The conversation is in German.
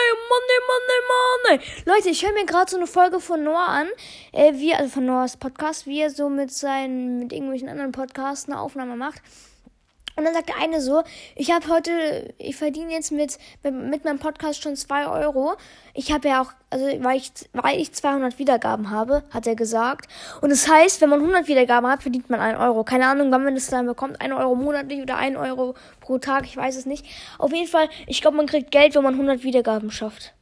Ey, Mann, ey. Leute, ich höre mir gerade so eine Folge von Noah an, äh, wie, also von Noahs Podcast, wie er so mit seinen, mit irgendwelchen anderen Podcasts eine Aufnahme macht. Und dann sagt der eine so, ich habe heute, ich verdiene jetzt mit, mit meinem Podcast schon 2 Euro. Ich habe ja auch, also weil ich, weil ich 200 Wiedergaben habe, hat er gesagt. Und das heißt, wenn man 100 Wiedergaben hat, verdient man 1 Euro. Keine Ahnung, wann man das dann bekommt. 1 Euro monatlich oder 1 Euro pro Tag, ich weiß es nicht. Auf jeden Fall, ich glaube, man kriegt Geld, wenn man 100 Wiedergaben schafft.